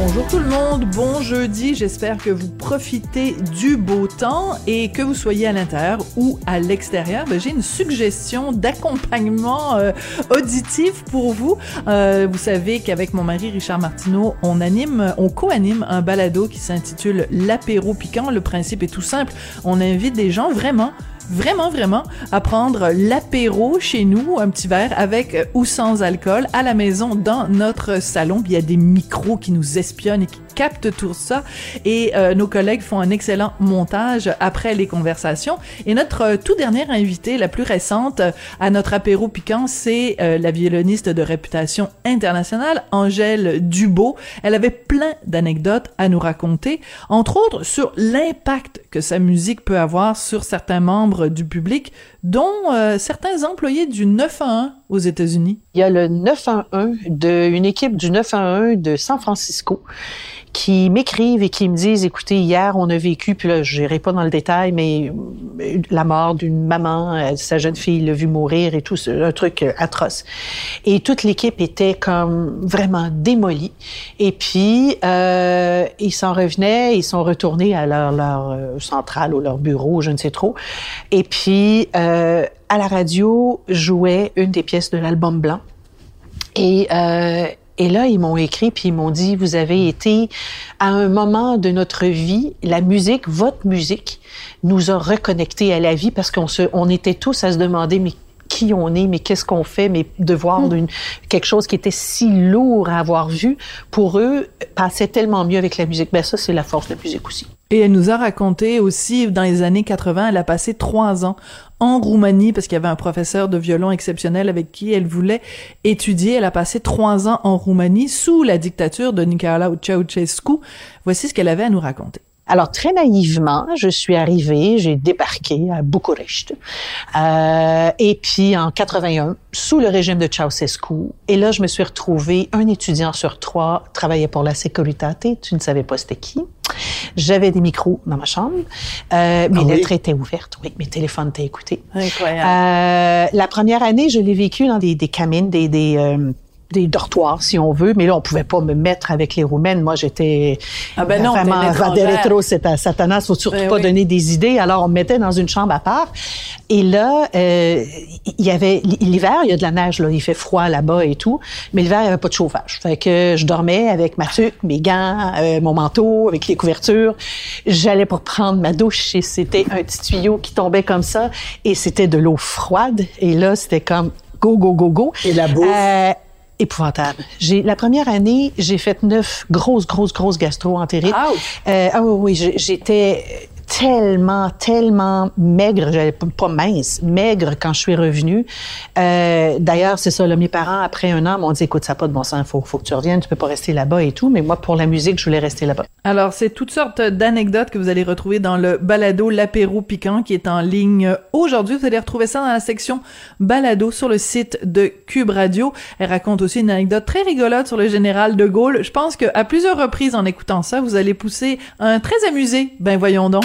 Bonjour tout le monde, bon jeudi, j'espère que vous profitez du beau temps et que vous soyez à l'intérieur ou à l'extérieur. Ben, J'ai une suggestion d'accompagnement euh, auditif pour vous. Euh, vous savez qu'avec mon mari Richard Martineau, on anime, on co-anime un balado qui s'intitule L'apéro piquant. Le principe est tout simple, on invite des gens vraiment vraiment, vraiment à prendre l'apéro chez nous, un petit verre avec ou sans alcool, à la maison, dans notre salon. Il y a des micros qui nous espionnent et qui captent tout ça. Et euh, nos collègues font un excellent montage après les conversations. Et notre euh, tout dernière invitée, la plus récente euh, à notre apéro piquant, c'est euh, la violoniste de réputation internationale, Angèle Dubo. Elle avait plein d'anecdotes à nous raconter, entre autres sur l'impact que sa musique peut avoir sur certains membres du public, dont euh, certains employés du 911 aux États-Unis. Il y a le 911 de une équipe du 911 de San Francisco qui m'écrivent et qui me disent écoutez hier on a vécu puis là je n'irai pas dans le détail mais euh, la mort d'une maman euh, sa jeune fille l'a vu mourir et tout un truc euh, atroce. Et toute l'équipe était comme vraiment démolie. Et puis ils s'en revenaient ils sont retournés à leur leur centrale ou leur bureau je ne sais trop. Et puis à la radio jouait une des pièces de l'album blanc. Et et là, ils m'ont écrit puis ils m'ont dit vous avez été à un moment de notre vie, la musique, votre musique, nous a reconnectés à la vie parce qu'on se, on était tous à se demander mais qui on est, mais qu'est-ce qu'on fait, mais de voir Hmm. quelque chose qui était si lourd à avoir vu, pour eux, passait tellement mieux avec la musique. Ben ça, c'est la force de la musique aussi. Et elle nous a raconté aussi, dans les années 80, elle a passé trois ans en Roumanie parce qu'il y avait un professeur de violon exceptionnel avec qui elle voulait étudier. Elle a passé trois ans en Roumanie sous la dictature de Nicolae Ceausescu. Voici ce qu'elle avait à nous raconter. Alors, très naïvement, je suis arrivée, j'ai débarqué à Bucarest. Euh, et puis, en 81, sous le régime de Ceausescu. Et là, je me suis retrouvée, un étudiant sur trois travaillait pour la Securitate. Tu ne savais pas c'était qui. J'avais des micros dans ma chambre. Euh, mes Ah oui? lettres étaient ouvertes. Oui, mes téléphones étaient écoutés. Incroyable. Euh, la première année, je l'ai vécu dans des, des camines, des, des, euh, des dortoirs, si on veut. Mais là, on pouvait pas me mettre avec les Roumaines. Moi, j'étais Ah ben non, vraiment c'est à Satanas. Faut surtout Ben pas oui. donner des idées. Alors, on me mettait dans une chambre à part. Et là, euh, il y avait l'hiver, il y a de la neige là, il fait froid là-bas et tout. Mais l'hiver, il y avait pas de chauffage. Fait que je dormais avec ma tuque, mes gants, euh, mon manteau, avec les couvertures. J'allais pour prendre ma douche et c'était un petit tuyau qui tombait comme ça et c'était de l'eau froide. Et là, c'était comme go go go go. Et la bouffe? Euh, épouvantable. J'ai la première année, j'ai fait neuf grosses grosses grosses gastro-entérites. Euh, ah oui, oui, j'étais tellement, tellement maigre, pas mince, maigre quand je suis revenue. Euh, D'ailleurs, c'est ça, là, mes parents, après un an, m'ont dit, écoute, ça pas de bon sens, faut, faut que tu reviennes, tu peux pas rester là-bas et tout. Mais moi, pour la musique, je voulais rester là-bas. Alors, c'est toutes sortes d'anecdotes que vous allez retrouver dans le balado L'apéro piquant qui est en ligne aujourd'hui. Vous allez retrouver ça dans la section balado sur le site de Cube Radio. Elle raconte aussi une anecdote très rigolote sur le général de Gaulle. Je pense qu'à plusieurs reprises en écoutant ça, vous allez pousser un très amusé. Ben voyons donc.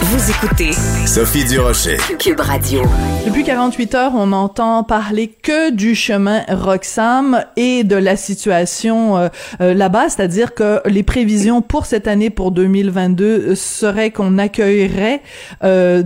Vous écoutez Sophie Durocher. Cube Radio. Depuis 48 heures, on n'entend parler que du chemin Roxham et de la situation euh, euh, là-bas, c'est-à-dire que les prévisions pour cette année, pour 2022, seraient qu'on accueillerait euh,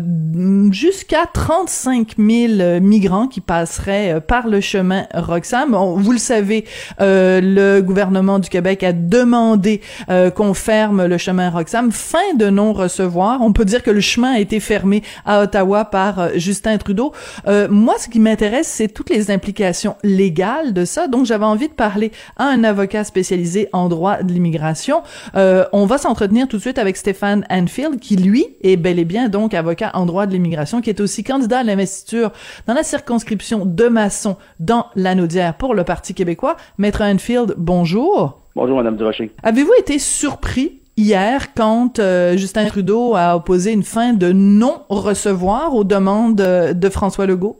jusqu'à 35 000 migrants qui passeraient euh, par le chemin Roxham. On- vous le savez, euh, le gouvernement du Québec a demandé euh, qu'on ferme le chemin Roxham, fin de non-recevoir. On peut dire que le chemin a été fermé à Ottawa par euh, Justin Trudeau. Euh, moi, ce qui m'intéresse, c'est toutes les implications légales de ça. Donc, j'avais envie de parler à un avocat spécialisé en droit de l'immigration. Euh, on va s'entretenir tout de suite avec Stéphane Anfield, qui, lui, est bel et bien donc avocat en droit de l'immigration, qui est aussi candidat à l'investiture dans la circonscription de Masson dans l'Anaudière pour le Parti québécois. Maître Anfield, bonjour. Bonjour, Madame Durocher. Avez-vous été surpris hier quand euh, Justin Trudeau a opposé une fin de non-recevoir aux demandes euh, de François Legault?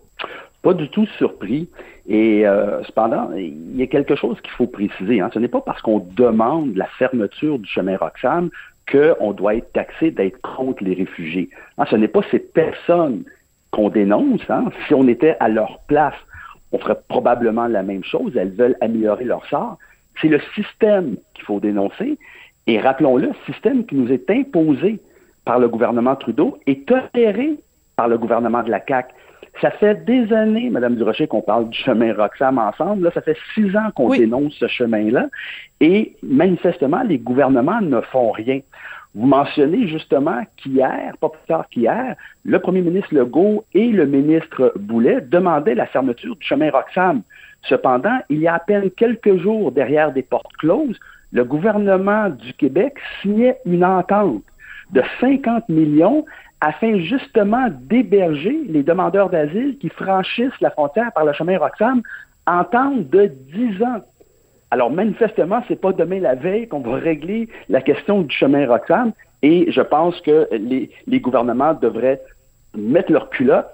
Pas du tout surpris. Et euh, cependant, il y a quelque chose qu'il faut préciser. Hein. Ce n'est pas parce qu'on demande la fermeture du chemin Roxham qu'on doit être taxé d'être contre les réfugiés. Hein, ce n'est pas ces personnes qu'on dénonce. Hein. Si on était à leur place, on ferait probablement la même chose. Elles veulent améliorer leur sort. C'est le système qu'il faut dénoncer. Et rappelons-le, système qui nous est imposé par le gouvernement Trudeau et toléré par le gouvernement de la CAQ. Ça fait des années, Madame Durocher, qu'on parle du chemin Roxham ensemble. Là, ça fait six ans qu'on dénonce ce chemin-là. Et manifestement, les gouvernements ne font rien. Vous mentionnez justement qu'hier, pas plus tard qu'hier, le premier ministre Legault et le ministre Boulet demandaient la fermeture du chemin Roxham. Cependant, il y a à peine quelques jours derrière des portes closes, le gouvernement du Québec signait une entente de 50 millions afin justement d'héberger les demandeurs d'asile qui franchissent la frontière par le chemin Roxham en temps de 10 ans. Alors, manifestement, c'est pas demain la veille qu'on va régler la question du chemin Roxham et je pense que les, gouvernements devraient mettre leur culotte,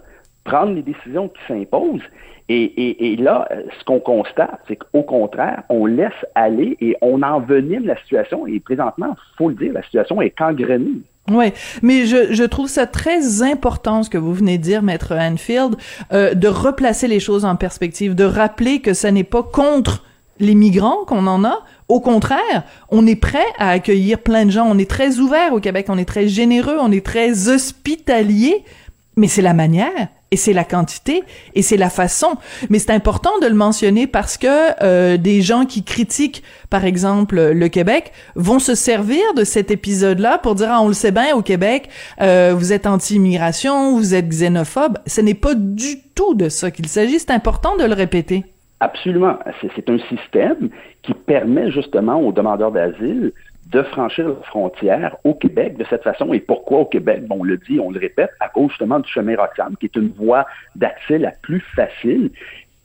prendre les décisions qui s'imposent et, là, ce qu'on constate, c'est qu'au contraire, on laisse aller et on envenime la situation. Et présentement, faut le dire, la situation est gangrénée. Oui, mais je, je trouve ça très important ce que vous venez de dire, maître Anfield, euh, de replacer les choses en perspective, de rappeler que ce n'est pas contre les migrants qu'on en a. Au contraire, on est prêt à accueillir plein de gens. On est très ouvert au Québec, on est très généreux, on est très hospitalier, mais c'est la manière et c'est la quantité et c'est la façon. Mais c'est important de le mentionner parce que euh, des gens qui critiquent, par exemple, le Québec, vont se servir de cet épisode-là pour dire ah on le sait bien au Québec, euh, vous êtes anti-immigration, vous êtes xénophobe. Ce n'est pas du tout de ça qu'il s'agit. C'est important de le répéter. Absolument. C'est un système qui permet justement aux demandeurs d'asile de franchir la frontière au Québec de cette façon. Et pourquoi au Québec? Bon, on le dit, on le répète, à cause justement du chemin Roxham, qui est une voie d'accès la plus facile.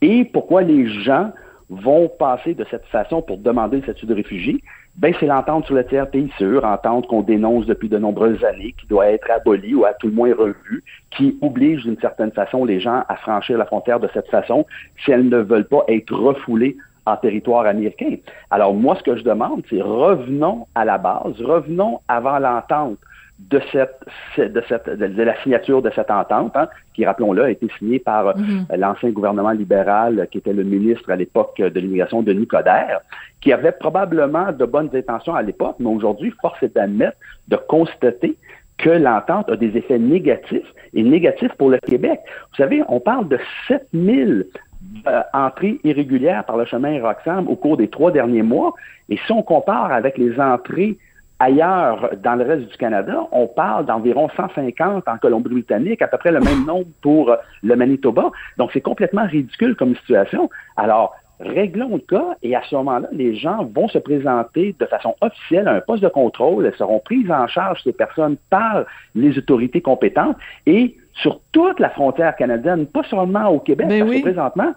Et pourquoi les gens vont passer de cette façon pour demander le statut de réfugié? Ben, c'est l'entente sur le tiers pays sûr, entente qu'on dénonce depuis de nombreuses années, qui doit être abolie ou à tout le moins revue, qui oblige d'une certaine façon les gens à franchir la frontière de cette façon si elles ne veulent pas être refoulées en territoire américain. Alors moi, ce que je demande, c'est revenons à la base, revenons avant l'entente de cette, de cette, de, la signature de cette entente, hein, qui, rappelons-le, a été signée par euh, mm-hmm. l'ancien gouvernement libéral, qui était le ministre à l'époque de l'immigration, Denis Coderre, qui avait probablement de bonnes intentions à l'époque, mais aujourd'hui, force est d'admettre, de constater que l'entente a des effets négatifs et négatifs pour le Québec. Vous savez, on parle de 7000 euh, entrées irrégulières par le chemin Roxham au cours des trois derniers mois. Et si on compare avec les entrées ailleurs dans le reste du Canada, on parle d'environ 150 en Colombie-Britannique, à peu près le même nombre pour le Manitoba. Donc, c'est complètement ridicule comme situation. Alors, réglons le cas et à ce moment-là, les gens vont se présenter de façon officielle à un poste de contrôle. Elles seront prises en charge, ces personnes, par les autorités compétentes et sur toute la frontière canadienne, pas seulement au Québec, ben parce que présentement,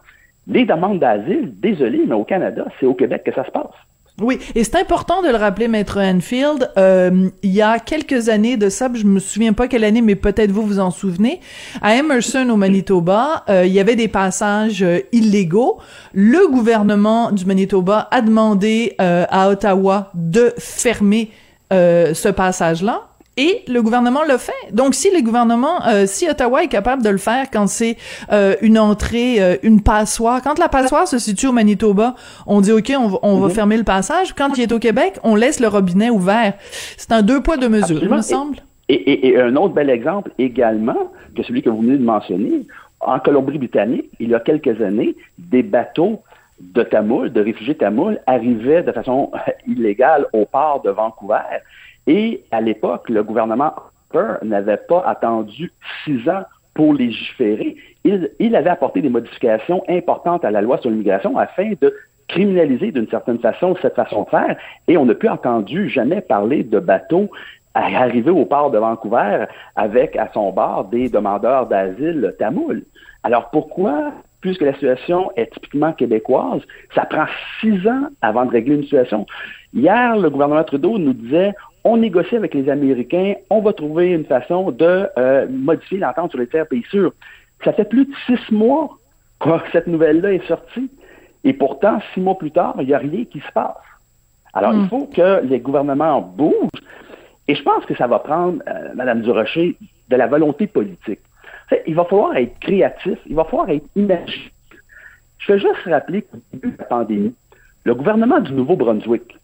les demandes d'asile, désolé, mais au Canada, c'est au Québec que ça se passe. Oui, et c'est important de le rappeler, Maître Enfield. Euh, il y a quelques années de ça, je me souviens pas quelle année, mais peut-être vous vous en souvenez. À Emerson, au Manitoba, euh, il y avait des passages euh, illégaux. Le gouvernement du Manitoba a demandé à Ottawa de fermer ce passage-là. Et le gouvernement le fait. Donc, si le gouvernement, euh, si Ottawa est capable de le faire quand c'est euh, une entrée, euh, une passoire, quand la passoire se situe au Manitoba, on dit OK, on, va mhm. fermer le passage. Quand il est au Québec, on laisse le robinet ouvert. C'est un deux poids deux mesures, il me semble. Et, et, un autre bel exemple également que celui que vous venez de mentionner, en Colombie-Britannique, il y a quelques années, des bateaux de Tamoul, de réfugiés Tamoul, arrivaient de façon illégale au port de Vancouver et à l'époque, le gouvernement Harper n'avait pas attendu six ans pour légiférer. Il, avait apporté des modifications importantes à la loi sur l'immigration afin de criminaliser d'une certaine façon cette façon de faire. Et on n'a plus entendu jamais parler de bateaux arriver au port de Vancouver avec à son bord des demandeurs d'asile tamouls. Alors pourquoi, puisque la situation est typiquement québécoise, ça prend six ans avant de régler une situation? Hier, le gouvernement Trudeau nous disait on négocie avec les Américains, on va trouver une façon de euh, modifier l'entente sur les terres pays sûrs. Ça fait plus de six mois quand cette nouvelle-là est sortie. Et pourtant, six mois plus tard, il n'y a rien qui se passe. Alors, il faut que les gouvernements bougent. Et je pense que ça va prendre, euh, Madame Durocher, de la volonté politique. il va falloir être créatif, il va falloir être imaginatif. Je veux juste rappeler qu'au début de la pandémie, le gouvernement du Nouveau-Brunswick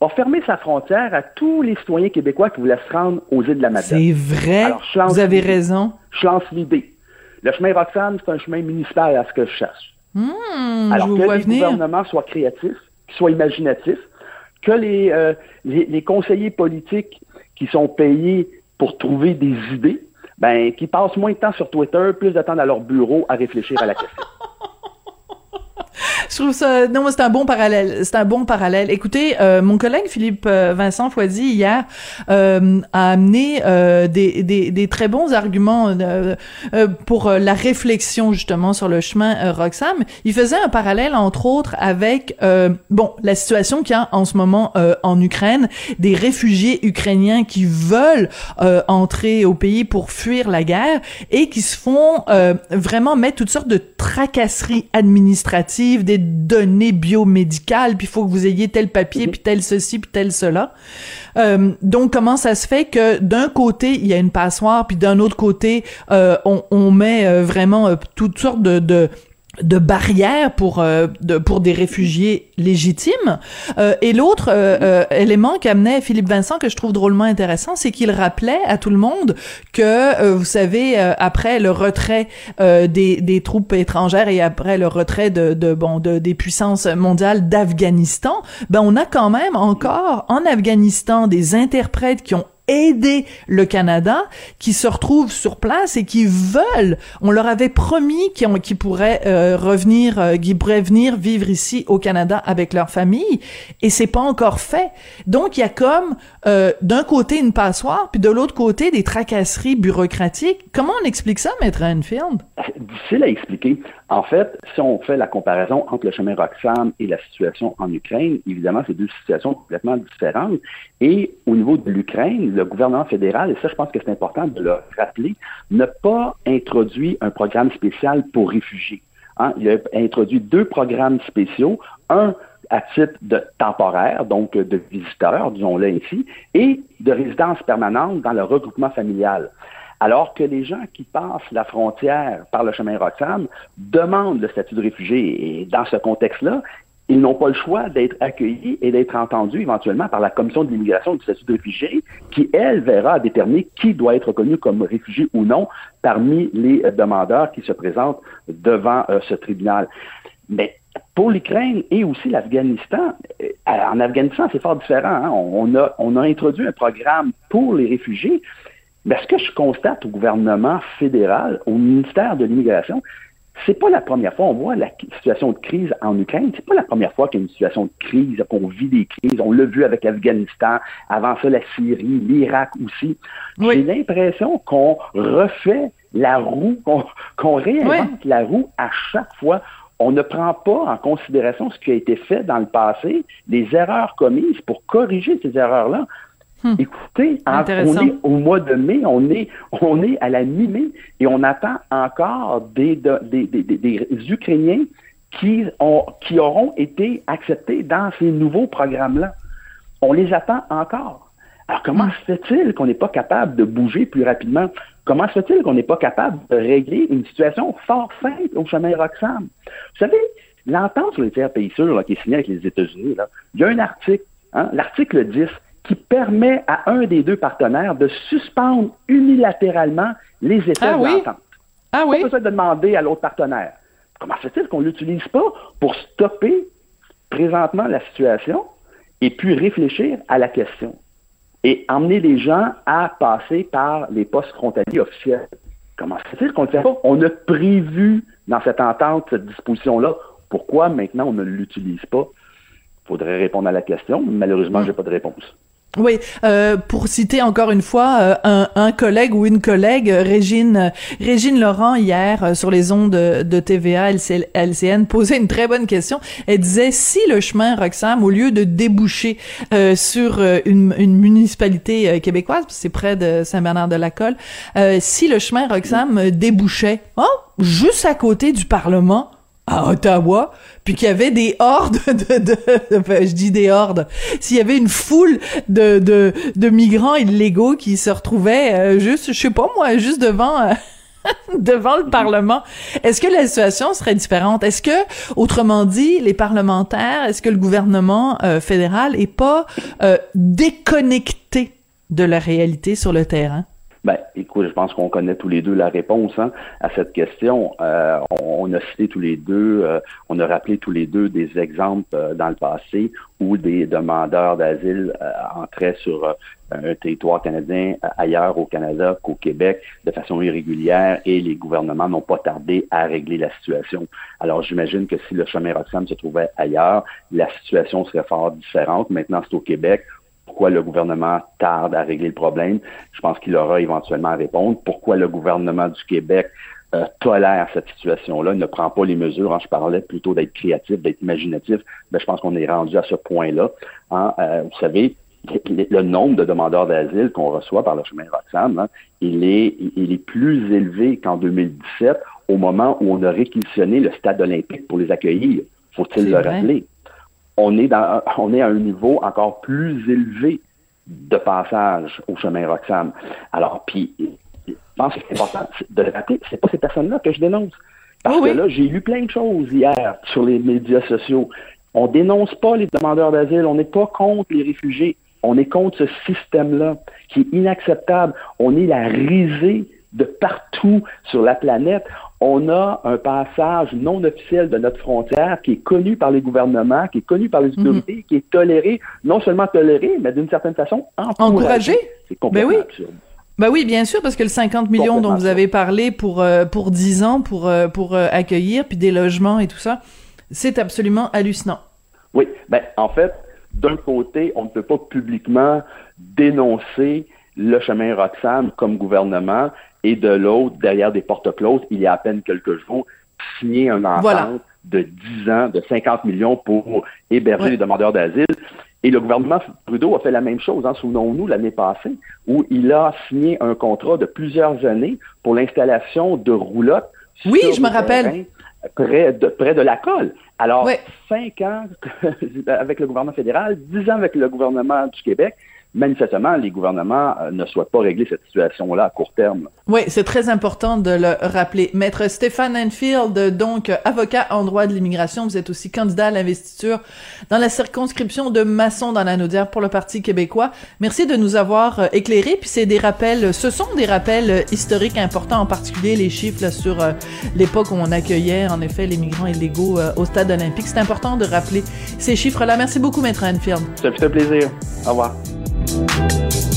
a fermé sa frontière à tous les citoyens québécois qui voulaient se rendre aux îles de la Madeleine. C'est vrai? Vous avez raison. Je lance l'idée. Le chemin Roxane, c'est un chemin municipal à ce que je cherche. Hmm, Alors je que les venir. gouvernements soient créatifs, qu'ils soient imaginatifs, que les, euh, les, les conseillers politiques qui sont payés pour trouver des idées, ben, qui passent moins de temps sur Twitter, plus de temps dans leur bureau à réfléchir à la question. Je trouve ça non, c'est un bon parallèle. C'est un bon parallèle. Écoutez, euh, mon collègue Philippe euh, Vincent Foisy hier euh, a amené euh, des, des, des très bons arguments euh, euh, pour la réflexion justement sur le chemin Roxham. Il faisait un parallèle entre autres avec bon la situation qu'il y a en ce moment en Ukraine, des réfugiés ukrainiens qui veulent entrer au pays pour fuir la guerre et qui se font vraiment mettre toutes sortes de tracasseries administratives, des données biomédicales, puis il faut que vous ayez tel papier, puis tel ceci, puis tel cela. Euh, donc, comment ça se fait que d'un côté, il y a une passoire, puis d'un autre côté, euh, on, on met euh, vraiment toutes sortes de... de de barrières pour euh, de, pour des réfugiés légitimes. Euh, et l'autre euh, euh, élément qu'amenait Philippe Vincent que je trouve drôlement intéressant c'est qu'il rappelait à tout le monde que euh, vous savez euh, après le retrait des, des troupes étrangères et après le retrait de, de bon de, des puissances mondiales d'Afghanistan ben on a quand même encore en Afghanistan des interprètes qui ont aider le Canada, qui se retrouvent sur place et qui veulent. On leur avait promis qu'ils qu pourraient euh, revenir, euh, qu'ils pourraient venir vivre ici au Canada avec leur famille, et c'est pas encore fait. Donc il y a comme euh, d'un côté une passoire, puis de l'autre côté des tracasseries bureaucratiques. Comment on explique ça, maître Enfield Difficile à expliquer. En fait, si on fait la comparaison entre le chemin Roxham et la situation en Ukraine, évidemment, c'est deux situations complètement différentes. Et au niveau de l'Ukraine, le gouvernement fédéral, et ça, je pense que c'est important de le rappeler, n'a pas introduit un programme spécial pour réfugiés. Hein? Il a introduit deux programmes spéciaux, un à titre de temporaire, donc de visiteurs, disons-le ainsi, et de résidence permanente dans le regroupement familial. Alors que les gens qui passent la frontière par le chemin Roxham demandent le statut de réfugié. Et dans ce contexte-là, ils n'ont pas le choix d'être accueillis et d'être entendus éventuellement par la commission de l'immigration du statut de réfugié, qui, elle, verra déterminer qui doit être reconnu comme réfugié ou non parmi les demandeurs qui se présentent devant euh, ce tribunal. Mais pour l'Ukraine et aussi l'Afghanistan, euh, en Afghanistan, c'est fort différent. Hein? On, a, on a introduit un programme pour les réfugiés, mais ce que je constate au gouvernement fédéral, au ministère de l'immigration, c'est pas la première fois. On voit la situation de crise en Ukraine. C'est pas la première fois qu'il y a une situation de crise, qu'on vit des crises. On l'a vu avec l'Afghanistan, avant ça la Syrie, l'Irak aussi. Oui. J'ai l'impression qu'on refait la roue, qu'on qu réinvente oui. la roue à chaque fois. On ne prend pas en considération ce qui a été fait dans le passé, les erreurs commises pour corriger ces erreurs-là. Hmm. Écoutez, en, on est au mois de mai, on est, on est à la mi-mai et on attend encore des, des, des, des, Ukrainiens qui, ont, qui auront été acceptés dans ces nouveaux programmes-là. On les attend encore. Alors, comment se fait-il qu'on n'est pas capable de bouger plus rapidement? Comment se fait-il qu'on n'est pas capable de régler une situation fort simple au chemin Roxham? Vous savez, l'entente sur les tiers pays sûrs là, qui est signée avec les États-Unis, il y a un article, hein, l'article 10, qui permet à un des deux partenaires de suspendre unilatéralement les effets ah, de oui? l'entente. Ah oui? Pas besoin de demander à l'autre partenaire. Comment se fait-il qu'on ne l'utilise pas pour stopper présentement la situation et puis réfléchir à la question et emmener les gens à passer par les postes frontaliers officiels? Comment se fait-il qu'on ne le fait pas? On a prévu dans cette entente cette disposition-là. Pourquoi maintenant on ne l'utilise pas? Il faudrait répondre à la question. Malheureusement, je n'ai pas de réponse. Oui, euh, pour citer encore une fois euh, un, collègue ou une collègue, Régine Régine Laurent hier euh, sur les ondes de, de TVA LC, LCN posait une très bonne question. Elle disait si le chemin Roxham, au lieu de déboucher sur une, une, municipalité québécoise, c'est près de Saint-Bernard-de-la-Colle, si le chemin Roxham débouchait oh, juste à côté du Parlement, à Ottawa, puis qu'il y avait des hordes de, de, je dis des hordes, s'il y avait une foule de, de, de migrants illégaux qui se retrouvaient euh, juste, je sais pas moi, juste devant... Euh, devant le Parlement. Est-ce que la situation serait différente? Est-ce que, autrement dit, les parlementaires, est-ce que le gouvernement euh, fédéral est pas déconnecté de la réalité sur le terrain? Je pense qu'on connaît tous les deux la réponse hein, à cette question. Euh, on, a cité tous les deux, euh, on a rappelé tous les deux des exemples euh, dans le passé où des demandeurs d'asile entraient sur un territoire canadien ailleurs au Canada qu'au Québec de façon irrégulière et les gouvernements n'ont pas tardé à régler la situation. Alors j'imagine que si le chemin Roxham se trouvait ailleurs, la situation serait fort différente. Maintenant, c'est au Québec pourquoi le gouvernement tarde à régler le problème. Je pense qu'il aura éventuellement à répondre. Pourquoi le gouvernement du Québec euh, tolère cette situation-là, ne prend pas les mesures. Hein, je parlais plutôt d'être créatif, d'être imaginatif. Ben, je pense qu'on est rendu à ce point-là. Hein. Euh, vous savez, le nombre de demandeurs d'asile qu'on reçoit par le chemin Roxham, hein, il, est, il est plus élevé qu'en 2017, au moment où on a réquisitionné le stade olympique pour les accueillir. Faut-il le rappeler? On est, dans, on est à un niveau encore plus élevé de passage au chemin Roxham. Alors, puis, je pense que c'est important de le rappeler, c'est pas ces personnes-là que je dénonce. Parce que là, j'ai lu plein de choses hier sur les médias sociaux. On dénonce pas les demandeurs d'asile, on n'est pas contre les réfugiés, on est contre ce système-là qui est inacceptable. On est la risée de partout sur la planète on a un passage non officiel de notre frontière qui est connu par les gouvernements, qui est connu par les mhm. autorités, qui est toléré, non seulement toléré, mais d'une certaine façon encouragé. C'est complètement ben oui. absurde. Ben oui, bien sûr, parce que le 50 millions dont vous avez parlé pour euh, pour 10 ans pour euh, pour euh, accueillir puis des logements et tout ça, c'est absolument hallucinant. Oui, ben en fait, d'un côté, on ne peut pas publiquement dénoncer le chemin Roxham comme gouvernement et de l'autre, derrière des portes closes, il y a à peine quelques jours, signé un entente de 10 ans, de 50 millions pour héberger les demandeurs d'asile. Et le gouvernement Trudeau a fait la même chose, hein, souvenons-nous, l'année passée, où il a signé un contrat de plusieurs années pour l'installation de roulottes. Oui, je me rappelle. Près de, près de la colle. Alors, 5 ans avec le gouvernement fédéral, 10 ans avec le gouvernement du Québec manifestement, les gouvernements euh, ne souhaitent pas régler cette situation-là à court terme. Oui, c'est très important de le rappeler. Maître Stéphane Enfield, donc avocat en droit de l'immigration, vous êtes aussi candidat à l'investiture dans la circonscription de Masson dans la Naudière pour le Parti québécois. Merci de nous avoir euh, éclairés. Puis c'est des rappels, ce sont des rappels euh, historiques importants, en particulier les chiffres sur l'époque où on accueillait en effet les migrants illégaux au stade olympique. C'est important de rappeler ces chiffres-là. Merci beaucoup, Maître Enfield. Ça fait un plaisir. Au revoir. Thank you.